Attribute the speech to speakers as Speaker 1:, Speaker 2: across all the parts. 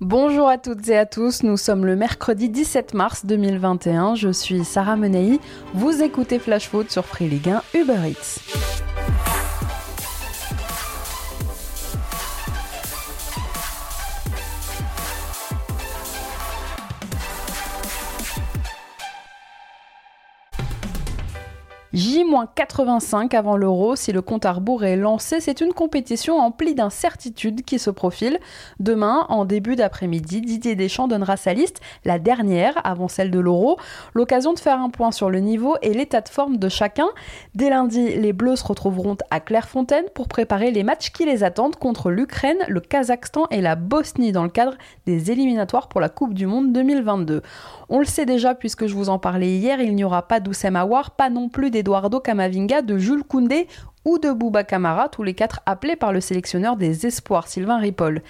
Speaker 1: Bonjour à toutes et à tous, nous sommes le mercredi 17 mars 2021, je suis Sarah Menei, vous écoutez Flash Foot sur Free Ligue 1 Uber Eats. J-85 avant l'euro, si le compte à rebours est lancé, c'est une compétition emplie d'incertitudes qui se profile. Demain, en début d'après-midi, Didier Deschamps donnera sa liste, la dernière avant celle de l'euro, l'occasion de faire un point sur le niveau et l'état de forme de chacun. Dès lundi, les Bleus se retrouveront à Clairefontaine pour préparer les matchs qui les attendent contre l'Ukraine, le Kazakhstan et la Bosnie dans le cadre des éliminatoires pour la Coupe du Monde 2022. On le sait déjà puisque je vous en parlais hier, il n'y aura pas d'Oussem Aouar, pas non plus d'Eduardo Camavinga, de Jules Koundé ou de Bouba Camara, tous les quatre appelés par le sélectionneur des espoirs Sylvain Ripoll.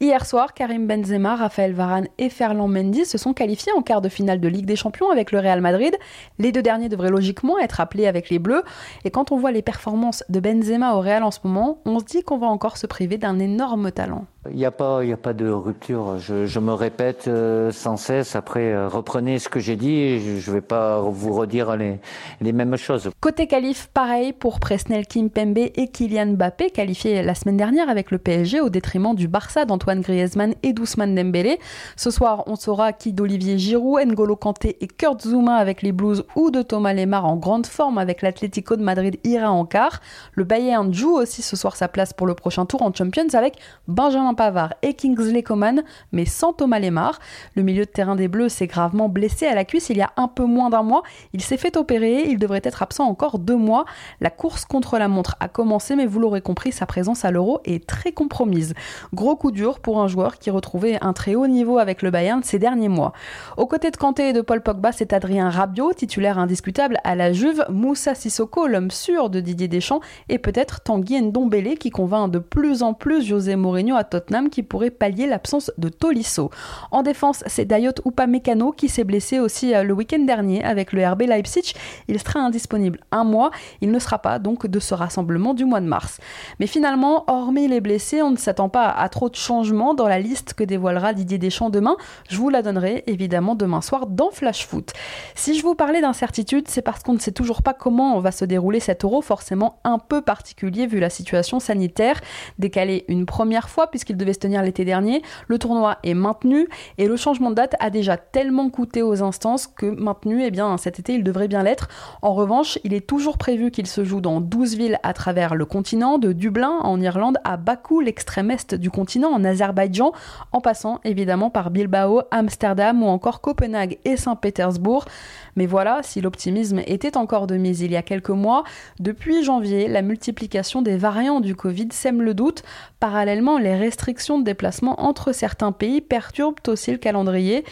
Speaker 1: Hier soir, Karim Benzema, Raphaël Varane et Ferland Mendy se sont qualifiés en quart de finale de Ligue des Champions avec le Real Madrid. Les deux derniers devraient logiquement être appelés avec les Bleus. Et quand on voit les performances de Benzema au Real en ce moment, on se dit qu'on va encore se priver d'un énorme talent.
Speaker 2: Il n'y a, pas, a pas de rupture. Je, me répète euh, sans cesse. Après, euh, reprenez ce que j'ai dit. je ne vais pas vous redire les, mêmes choses.
Speaker 1: Côté qualif, pareil pour Presnel Kimpembe et Kylian Mbappé, qualifiés la semaine dernière avec le PSG au détriment du Barça d'Antoine Griezmann et d'Ousmane Dembélé. Ce soir, on saura qui d'Olivier Giroud, N'Golo Kanté et Kurt Zouma avec les Blues ou de Thomas Lemar en grande forme avec l'Atlético de Madrid ira en quart. Le Bayern joue aussi ce soir sa place pour le prochain tour en Champions avec Benjamin Pavard et Kingsley Coman, mais sans Thomas Lemar. Le milieu de terrain des Bleus s'est gravement blessé à la cuisse il y a un peu moins d'un mois. Il s'est fait opérer, il devrait être absent encore deux mois. La course contre la montre a commencé, mais vous l'aurez compris, sa présence à l'Euro est très compromise. Gros coup dur pour un joueur qui retrouvait un très haut niveau avec le Bayern ces derniers mois. Aux côtés de Kanté et de Paul Pogba, c'est Adrien Rabiot, titulaire indiscutable à la Juve, Moussa Sissoko, l'homme sûr de Didier Deschamps, et peut-être Tanguy Ndombele qui convainc de plus en plus José Mourinho à Tottenham qui pourrait pallier l'absence de Tolisso. En défense, c'est Dayot Upamecano qui s'est blessé aussi euh, le week-end dernier avec le RB Leipzig. Il sera indisponible un mois. Il ne sera pas donc de ce rassemblement du mois de mars. Mais finalement, hormis les blessés, on ne s'attend pas à trop de changements dans la liste que dévoilera Didier Deschamps demain. Je vous la donnerai évidemment demain soir dans Flash Foot. Si je vous parlais d'incertitude, c'est parce qu'on ne sait toujours pas comment va se dérouler cet euro, forcément un peu particulier vu la situation sanitaire. Décalé une première fois devait se tenir l'été dernier. Le tournoi est maintenu et le changement de date a déjà tellement coûté aux instances que maintenu, eh bien, cet été, il devrait bien l'être. En revanche, il est toujours prévu qu'il se joue dans 12 villes à travers le continent, de Dublin en Irlande à Bakou, l'extrême est du continent, en Azerbaïdjan, en passant évidemment par Bilbao, Amsterdam ou encore Copenhague et Saint-Pétersbourg. Mais voilà, si l'optimisme était encore de mise il y a quelques mois, depuis janvier, la multiplication des variants du Covid sème le doute. Parallèlement, les restrictions de déplacement entre certains pays perturbent aussi le calendrier.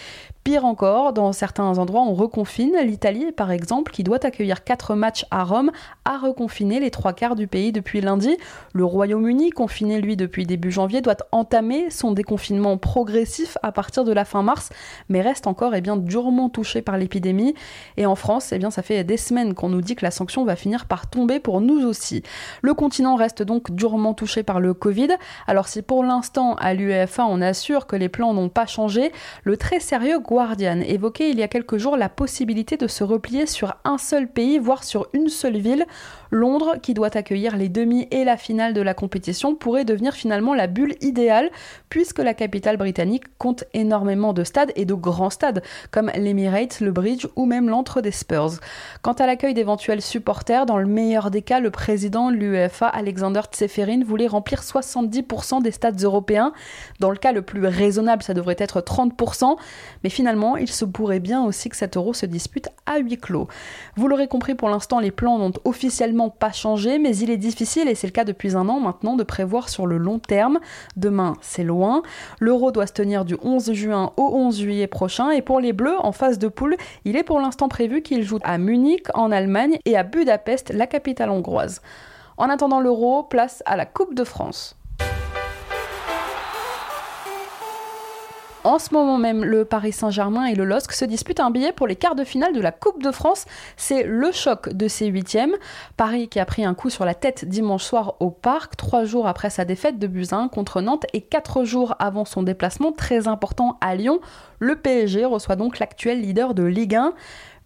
Speaker 1: Pire encore, dans certains endroits, on reconfine. L'Italie, par exemple, qui doit accueillir quatre matchs à Rome, a reconfiné les trois quarts du pays depuis lundi. Le Royaume-Uni, confiné lui depuis début janvier, doit entamer son déconfinement progressif à partir de la fin mars, mais reste encore eh bien, durement touché par l'épidémie. Et en France, eh bien, ça fait des semaines qu'on nous dit que la sanction va finir par tomber pour nous aussi. Le continent reste donc durement touché par le Covid. Alors si pour l'instant, à l'UEFA, on assure que les plans n'ont pas changé, le très sérieux Guardian évoquait il y a quelques jours la possibilité de se replier sur un seul pays, voire sur une seule ville. Londres, qui doit accueillir les demi et la finale de la compétition, pourrait devenir finalement la bulle idéale, puisque la capitale britannique compte énormément de stades et de grands stades, comme l'Emirates, le Bridge ou même l'Entre des Spurs. Quant à l'accueil d'éventuels supporters, dans le meilleur des cas, le président de l'UEFA, Alexander Tseferin, voulait remplir 70% des stades européens. Dans le cas le plus raisonnable, ça devrait être 30%, mais finalement, finalement, il se pourrait bien aussi que cet euro se dispute à huis clos. Vous l'aurez compris, pour l'instant, les plans n'ont officiellement pas changé, mais il est difficile, et c'est le cas depuis un an maintenant, de prévoir sur le long terme. Demain, c'est loin. L'euro doit se tenir du 11 juin au 11 juillet prochain, et pour les Bleus, en phase de poule, il est pour l'instant prévu qu'ils jouent à Munich, en Allemagne, et à Budapest, la capitale hongroise. En attendant l'euro, place à la Coupe de France. En ce moment même, le Paris Saint-Germain et le LOSC se disputent un billet pour les quarts de finale de la Coupe de France. C'est le choc de ces huitièmes. Paris qui a pris un coup sur la tête dimanche soir au Parc, trois jours après sa défaite de Buzyn contre Nantes et quatre jours avant son déplacement très important à Lyon. Le PSG reçoit donc l'actuel leader de Ligue 1.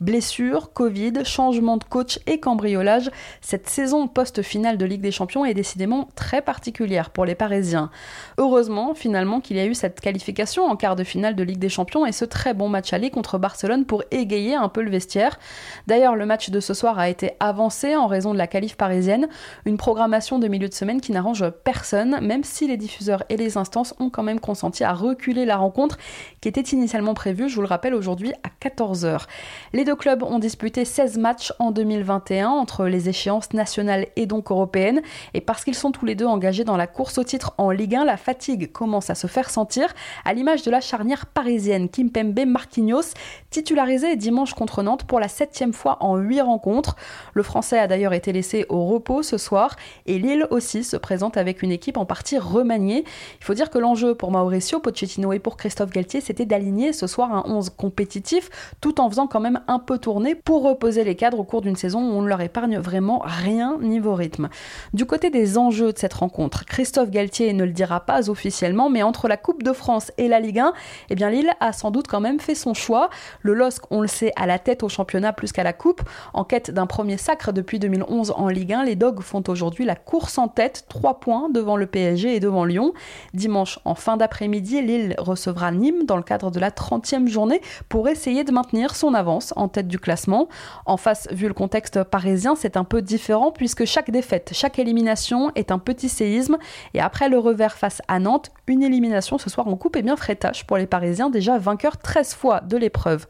Speaker 1: Blessures, Covid, changement de coach et cambriolage, cette saison post-finale de Ligue des Champions est décidément très particulière pour les Parisiens. Heureusement, finalement, qu'il y a eu cette qualification en quart de finale de Ligue des Champions et ce très bon match aller contre Barcelone pour égayer un peu le vestiaire. D'ailleurs, le match de ce soir a été avancé en raison de la qualif parisienne, une programmation de milieu de semaine qui n'arrange personne, même si les diffuseurs et les instances ont quand même consenti à reculer la rencontre qui était initialement prévue, je vous le rappelle, aujourd'hui à 14h. Les deux clubs ont disputé 16 matchs en 2021 entre les échéances nationales et donc européennes. Et parce qu'ils sont tous les deux engagés dans la course au titre en Ligue 1, la fatigue commence à se faire sentir, à l'image de la charnière parisienne Kimpembe Marquinhos, titularisé dimanche contre Nantes pour la septième fois en huit rencontres. Le Français a d'ailleurs été laissé au repos ce soir et Lille aussi se présente avec une équipe en partie remaniée. Il faut dire que l'enjeu pour Mauricio Pochettino et pour Christophe Galtier, c'était d'aligner ce soir un 11 compétitif tout en faisant quand même un peu tourner pour reposer les cadres au cours d'une saison où on ne leur épargne vraiment rien niveau rythme. Du côté des enjeux de cette rencontre, Christophe Galtier ne le dira pas officiellement, mais entre la Coupe de France et la Ligue 1, eh bien Lille a sans doute quand même fait son choix. Le LOSC, on le sait, à la tête au championnat plus qu'à la Coupe. En quête d'un premier sacre depuis 2011 en Ligue 1, les Dogs font aujourd'hui la course en tête, 3 points devant le PSG et devant Lyon. Dimanche, en fin d'après-midi, Lille recevra Nîmes dans cadre de la 30e journée pour essayer de maintenir son avance en tête du classement. En face, vu le contexte parisien, c'est un peu différent puisque chaque défaite, chaque élimination est un petit séisme. Et après le revers face à Nantes, une élimination ce soir en coupe est bien frétache pour les Parisiens, déjà vainqueurs 13 fois de l'épreuve.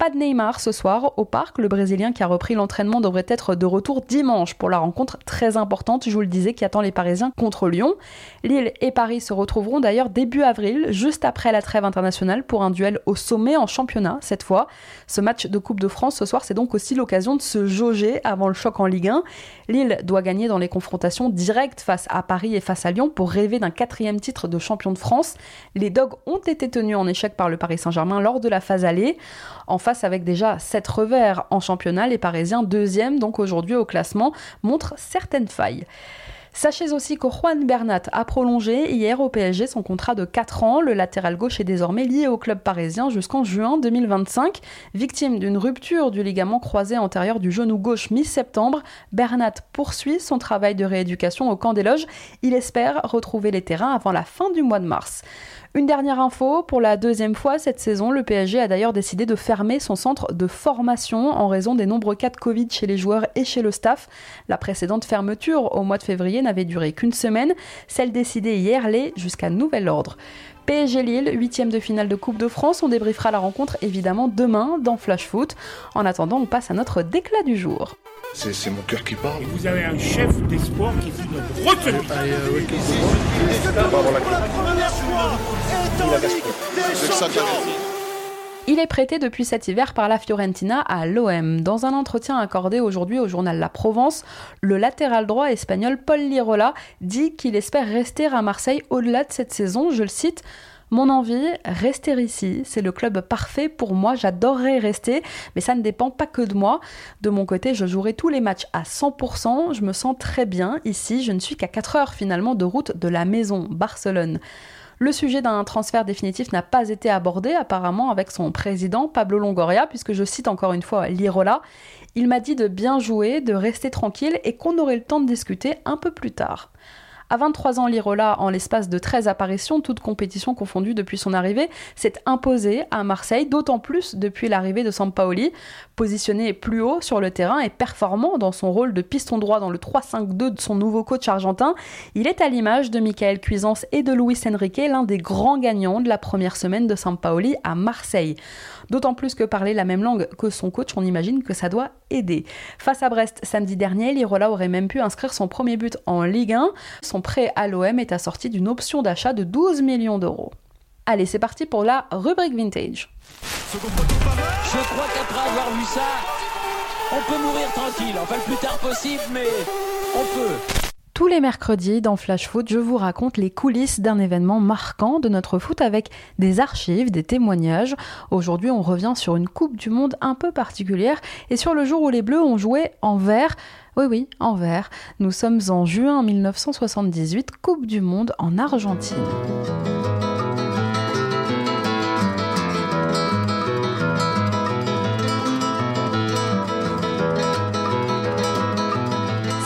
Speaker 1: Pas de Neymar ce soir au parc. Le Brésilien qui a repris l'entraînement devrait être de retour dimanche pour la rencontre très importante, je vous le disais, qui attend les Parisiens contre Lyon. Lille et Paris se retrouveront d'ailleurs début avril, juste après la trêve internationale, pour un duel au sommet en championnat cette fois. Ce match de Coupe de France ce soir, c'est donc aussi l'occasion de se jauger avant le choc en Ligue 1. Lille doit gagner dans les confrontations directes face à Paris et face à Lyon pour rêver d'un quatrième titre de champion de France. Les Dogs ont été tenus en échec par le Paris Saint-Germain lors de la phase allée. En avec déjà 7 revers en championnat, les Parisiens, deuxième donc aujourd'hui au classement, montrent certaines failles. Sachez aussi que Juan Bernat a prolongé hier au PSG son contrat de 4 ans. Le latéral gauche est désormais lié au club parisien jusqu'en juin 2025. Victime d'une rupture du ligament croisé antérieur du genou gauche mi-septembre, Bernat poursuit son travail de rééducation au camp des loges. Il espère retrouver les terrains avant la fin du mois de mars. Une dernière info, pour la deuxième fois cette saison, le PSG a d'ailleurs décidé de fermer son centre de formation en raison des nombreux cas de Covid chez les joueurs et chez le staff. La précédente fermeture au mois de février n'avait duré qu'une semaine, celle décidée hier l'est jusqu'à nouvel ordre. PSG Lille, huitième de finale de Coupe de France. On débriefera la rencontre évidemment demain dans Flash Foot. En attendant, on passe à notre déclat du jour.
Speaker 3: C'est mon cœur qui parle.
Speaker 4: Et vous avez un chef d'espoir qui est une retenue.
Speaker 1: Il est prêté depuis cet hiver par la Fiorentina à l'OM. Dans un entretien accordé aujourd'hui au journal La Provence, le latéral droit espagnol Paul Lirola dit qu'il espère rester à Marseille au-delà de cette saison. Je le cite. Mon envie, rester ici. C'est le club parfait pour moi. J'adorerais rester, mais ça ne dépend pas que de moi. De mon côté, je jouerai tous les matchs à 100%. Je me sens très bien ici. Je ne suis qu'à 4 heures finalement de route de la maison, Barcelone. Le sujet d'un transfert définitif n'a pas été abordé apparemment avec son président Pablo Longoria, puisque je cite encore une fois Lirola. Il m'a dit de bien jouer, de rester tranquille et qu'on aurait le temps de discuter un peu plus tard. À 23 ans, Lirola, en l'espace de 13 apparitions, toutes compétitions confondues depuis son arrivée, s'est imposé à Marseille, d'autant plus depuis l'arrivée de Sampaoli. Positionné plus haut sur le terrain et performant dans son rôle de piston droit dans le 3-5-2 de son nouveau coach argentin, il est à l'image de Michael Cuisance et de Luis Enrique, l'un des grands gagnants de la première semaine de Sampaoli à Marseille. D'autant plus que parler la même langue que son coach, on imagine que ça doit aider. Face à Brest samedi dernier, Lirola aurait même pu inscrire son premier but en Ligue 1. Son prêt à l'OM est assorti d'une option d'achat de 12 millions d'euros. Allez, c'est parti pour la rubrique vintage.
Speaker 5: Je crois qu'après avoir vu ça, on peut mourir tranquille. Enfin, le plus tard possible, mais on peut.
Speaker 1: Tous les mercredis, dans Flash Foot, je vous raconte les coulisses d'un événement marquant de notre foot avec des archives, des témoignages. Aujourd'hui, on revient sur une Coupe du Monde un peu particulière et sur le jour où les Bleus ont joué en vert. Oui, oui, en vert. Nous sommes en juin 1978, Coupe du Monde en Argentine.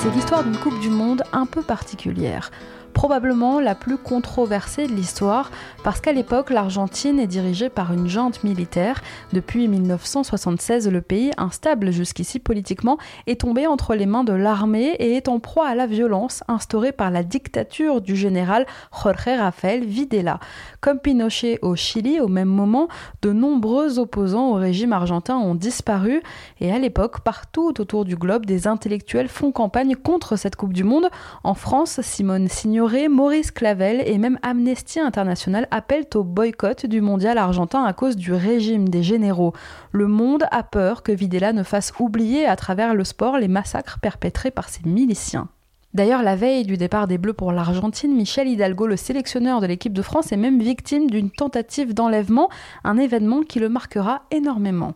Speaker 1: C'est l'histoire d'une Coupe du Monde un peu particulière probablement la plus controversée de l'histoire, parce qu'à l'époque, l'Argentine est dirigée par une junte militaire. Depuis 1976, le pays, instable jusqu'ici politiquement, est tombé entre les mains de l'armée et est en proie à la violence instaurée par la dictature du général Jorge Rafael Videla. Comme Pinochet au Chili, au même moment, de nombreux opposants au régime argentin ont disparu, et à l'époque, partout autour du globe, des intellectuels font campagne contre cette Coupe du Monde. En France, Simone Signoret Maurice Clavel et même Amnesty International appellent au boycott du mondial argentin à cause du régime des généraux. Le monde a peur que Videla ne fasse oublier à travers le sport les massacres perpétrés par ses miliciens. D'ailleurs, la veille du départ des Bleus pour l'Argentine, Michel Hidalgo, le sélectionneur de l'équipe de France, est même victime d'une tentative d'enlèvement, un événement qui le marquera énormément.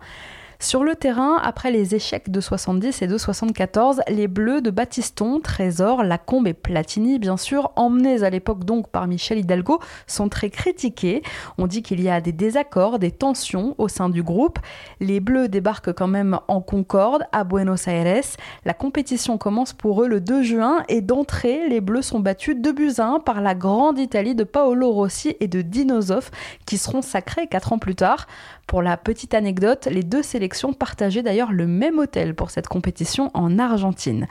Speaker 1: Sur le terrain, après les échecs de 70 et de 74, les Bleus de Batiston, Trésor, Lacombe et Platini, bien sûr, emmenés à l'époque donc par Michel Hidalgo, sont très critiqués. On dit qu'il y a des désaccords, des tensions au sein du groupe. Les Bleus débarquent quand même en Concorde, à Buenos Aires. La compétition commence pour eux le 2 juin et d'entrée, les Bleus sont battus 2 buts à 1 par la grande Italie de Paolo Rossi et de Dino Zoff, qui seront sacrés 4 ans plus tard. Pour la petite anecdote, les deux sélections partageaient d'ailleurs le même hôtel pour cette compétition en Argentine.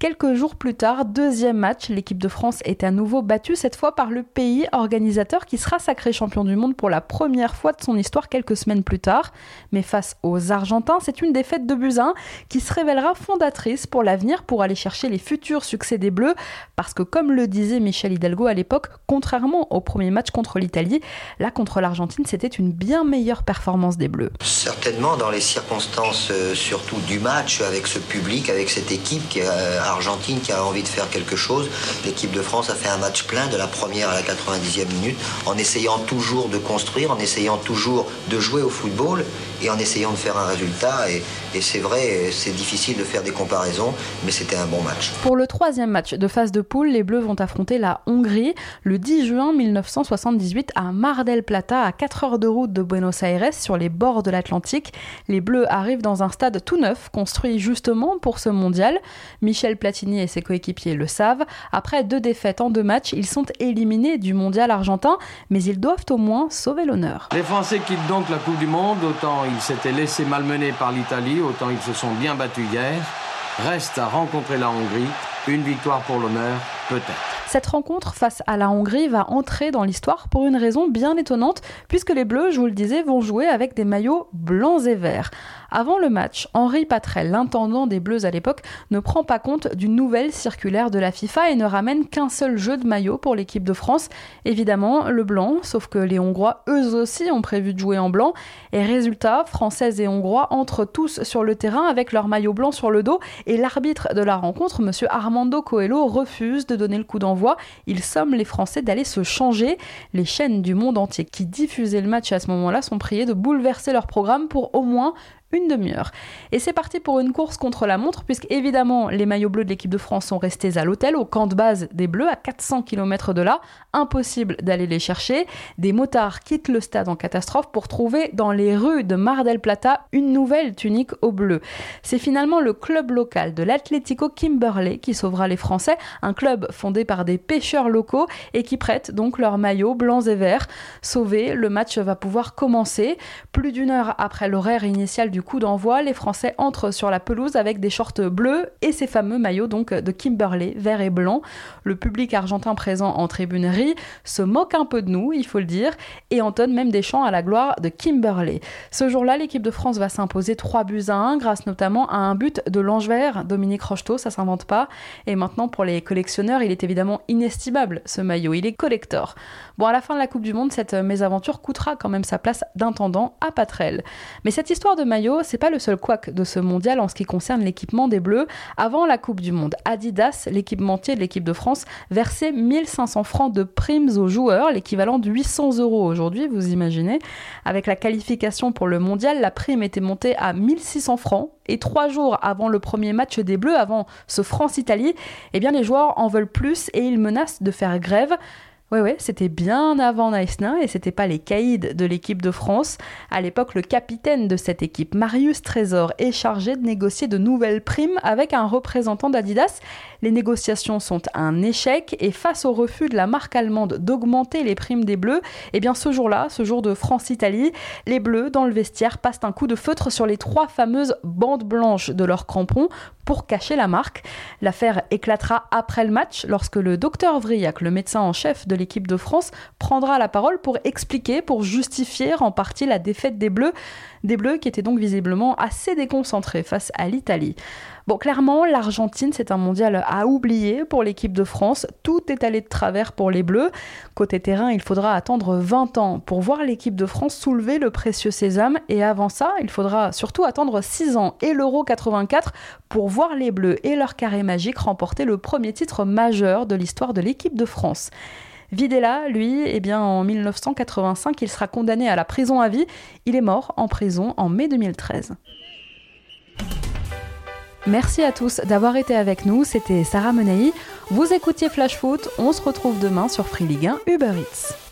Speaker 1: Quelques jours plus tard, deuxième match, l'équipe de France est à nouveau battue, cette fois par le pays organisateur qui sera sacré champion du monde pour la première fois de son histoire quelques semaines plus tard. Mais face aux Argentins, c'est une défaite de Buzyn qui se révélera fondatrice pour l'avenir pour aller chercher les futurs succès des Bleus. Parce que comme le disait Michel Hidalgo à l'époque, contrairement au premier match contre l'Italie, là contre l'Argentine, c'était une bien meilleure performance des Bleus.
Speaker 3: Certainement dans les circonstances euh, surtout du match, avec ce public, avec cette équipe qui est euh, Argentine qui a envie de faire quelque chose. L'équipe de France a fait un match plein de la première à la 90e minute en essayant toujours de construire, en essayant toujours de jouer au football et en essayant de faire un résultat. Et, c'est vrai, c'est difficile de faire des comparaisons, mais c'était un bon match.
Speaker 1: Pour le troisième match de phase de poule, les Bleus vont affronter la Hongrie le 10 juin 1978 à Mar del Plata, à 4 heures de route de Buenos Aires, sur les bords de l'Atlantique. Les Bleus arrivent dans un stade tout neuf, construit justement pour ce mondial. Michel Platini et ses coéquipiers le savent. Après deux défaites en deux matchs, ils sont éliminés du mondial argentin, mais ils doivent au moins sauver l'honneur.
Speaker 6: Les Français quittent donc la Coupe du Monde, autant ils s'étaient laissés malmener par l'Italie, autant ils se sont bien battus hier. Reste à rencontrer la Hongrie, une victoire pour l'honneur, peut-être.
Speaker 1: Cette rencontre face à la Hongrie va entrer dans l'histoire pour une raison bien étonnante, puisque les Bleus, je vous le disais, vont jouer avec des maillots blancs et verts. Avant le match, Henri Patrel, l'intendant des Bleus à l'époque, ne prend pas compte d'une nouvelle circulaire de la FIFA et ne ramène qu'un seul jeu de maillot pour l'équipe de France. Évidemment, le blanc, sauf que les Hongrois, eux aussi, ont prévu de jouer en blanc. Et résultat, Français et Hongrois entrent tous sur le terrain avec leur maillot blanc sur le dos et l'arbitre de la rencontre, M. Armando Coelho, refuse de donner le coup d'envoi. Il somme les Français d'aller se changer. Les chaînes du monde entier qui diffusaient le match à ce moment-là sont priées de bouleverser leur programme pour au moins une demi-heure. Et c'est parti pour une course contre la montre, puisque évidemment les maillots bleus de l'équipe de France sont restés à l'hôtel, au camp de base des Bleus, à 400 km de là. Impossible d'aller les chercher. Des motards quittent le stade en catastrophe pour trouver dans les rues de Mar del Plata une nouvelle tunique au bleu. C'est finalement le club local de l'Atlético Kimberley qui sauvera les Français, un club fondé par des pêcheurs locaux et qui prête donc leurs maillots blancs et verts. Sauvé, le match va pouvoir commencer. Plus d'une heure après l'horaire initial du du coup d'envoi, les Français entrent sur la pelouse avec des shorts bleus et ces fameux maillots donc de Kimberley, vert et blanc. Le public argentin présent en tribunerie se moque un peu de nous, il faut le dire, et entonne même des chants à la gloire de Kimberley. Ce jour-là, l'équipe de France va s'imposer 3 buts à 1 grâce notamment à un but de l'ange vert, Dominique Rocheteau, ça s'invente pas. Et maintenant, pour les collectionneurs, il est évidemment inestimable ce maillot, il est collector. Bon, à la fin de la Coupe du Monde, cette mésaventure coûtera quand même sa place d'intendant à Patrel. Mais cette histoire de maillot Rio, c'est pas le seul couac de ce mondial en ce qui concerne l'équipement des Bleus. Avant la Coupe du Monde, Adidas, l'équipementier de l'équipe de France, versait 1500 francs de primes aux joueurs, l'équivalent de 800 euros aujourd'hui, vous imaginez. Avec la qualification pour le mondial, la prime était montée à 1600 francs. Et trois jours avant le premier match des Bleus, avant ce France-Italie, eh bien les joueurs en veulent plus et ils menacent de faire grève. Oui, oui, c'était bien avant Naïsnin et c'était pas les caïds de l'équipe de France. À l'époque, le capitaine de cette équipe, Marius Trésor, est chargé de négocier de nouvelles primes avec un représentant d'Adidas. Les négociations sont un échec et face au refus de la marque allemande d'augmenter les primes des Bleus, eh bien ce jour-là, ce jour de France-Italie, les Bleus dans le vestiaire passent un coup de feutre sur les trois fameuses bandes blanches de leurs crampons pour cacher la marque. L'affaire éclatera après le match lorsque le docteur Vriac, le médecin en chef de l'équipe de France, prendra la parole pour expliquer, pour justifier en partie la défaite des Bleus, des Bleus qui étaient donc visiblement assez déconcentrés face à l'Italie. Bon, clairement, l'Argentine, c'est un mondial à oublier pour l'équipe de France. Tout est allé de travers pour les Bleus. Côté terrain, il faudra attendre 20 ans pour voir l'équipe de France soulever le précieux sésame. Et avant ça, il faudra surtout attendre 6 ans et l'Euro 84 pour voir les Bleus et leur carré magique remporter le premier titre majeur de l'histoire de l'équipe de France. Videla, lui, eh bien, en 1985, il sera condamné à la prison à vie. Il est mort en prison en mai 2013. Merci à tous d'avoir été avec nous. C'était Sarah Menei. Vous écoutiez Flash Foot. On se retrouve demain sur Free Ligue 1 Uber Eats.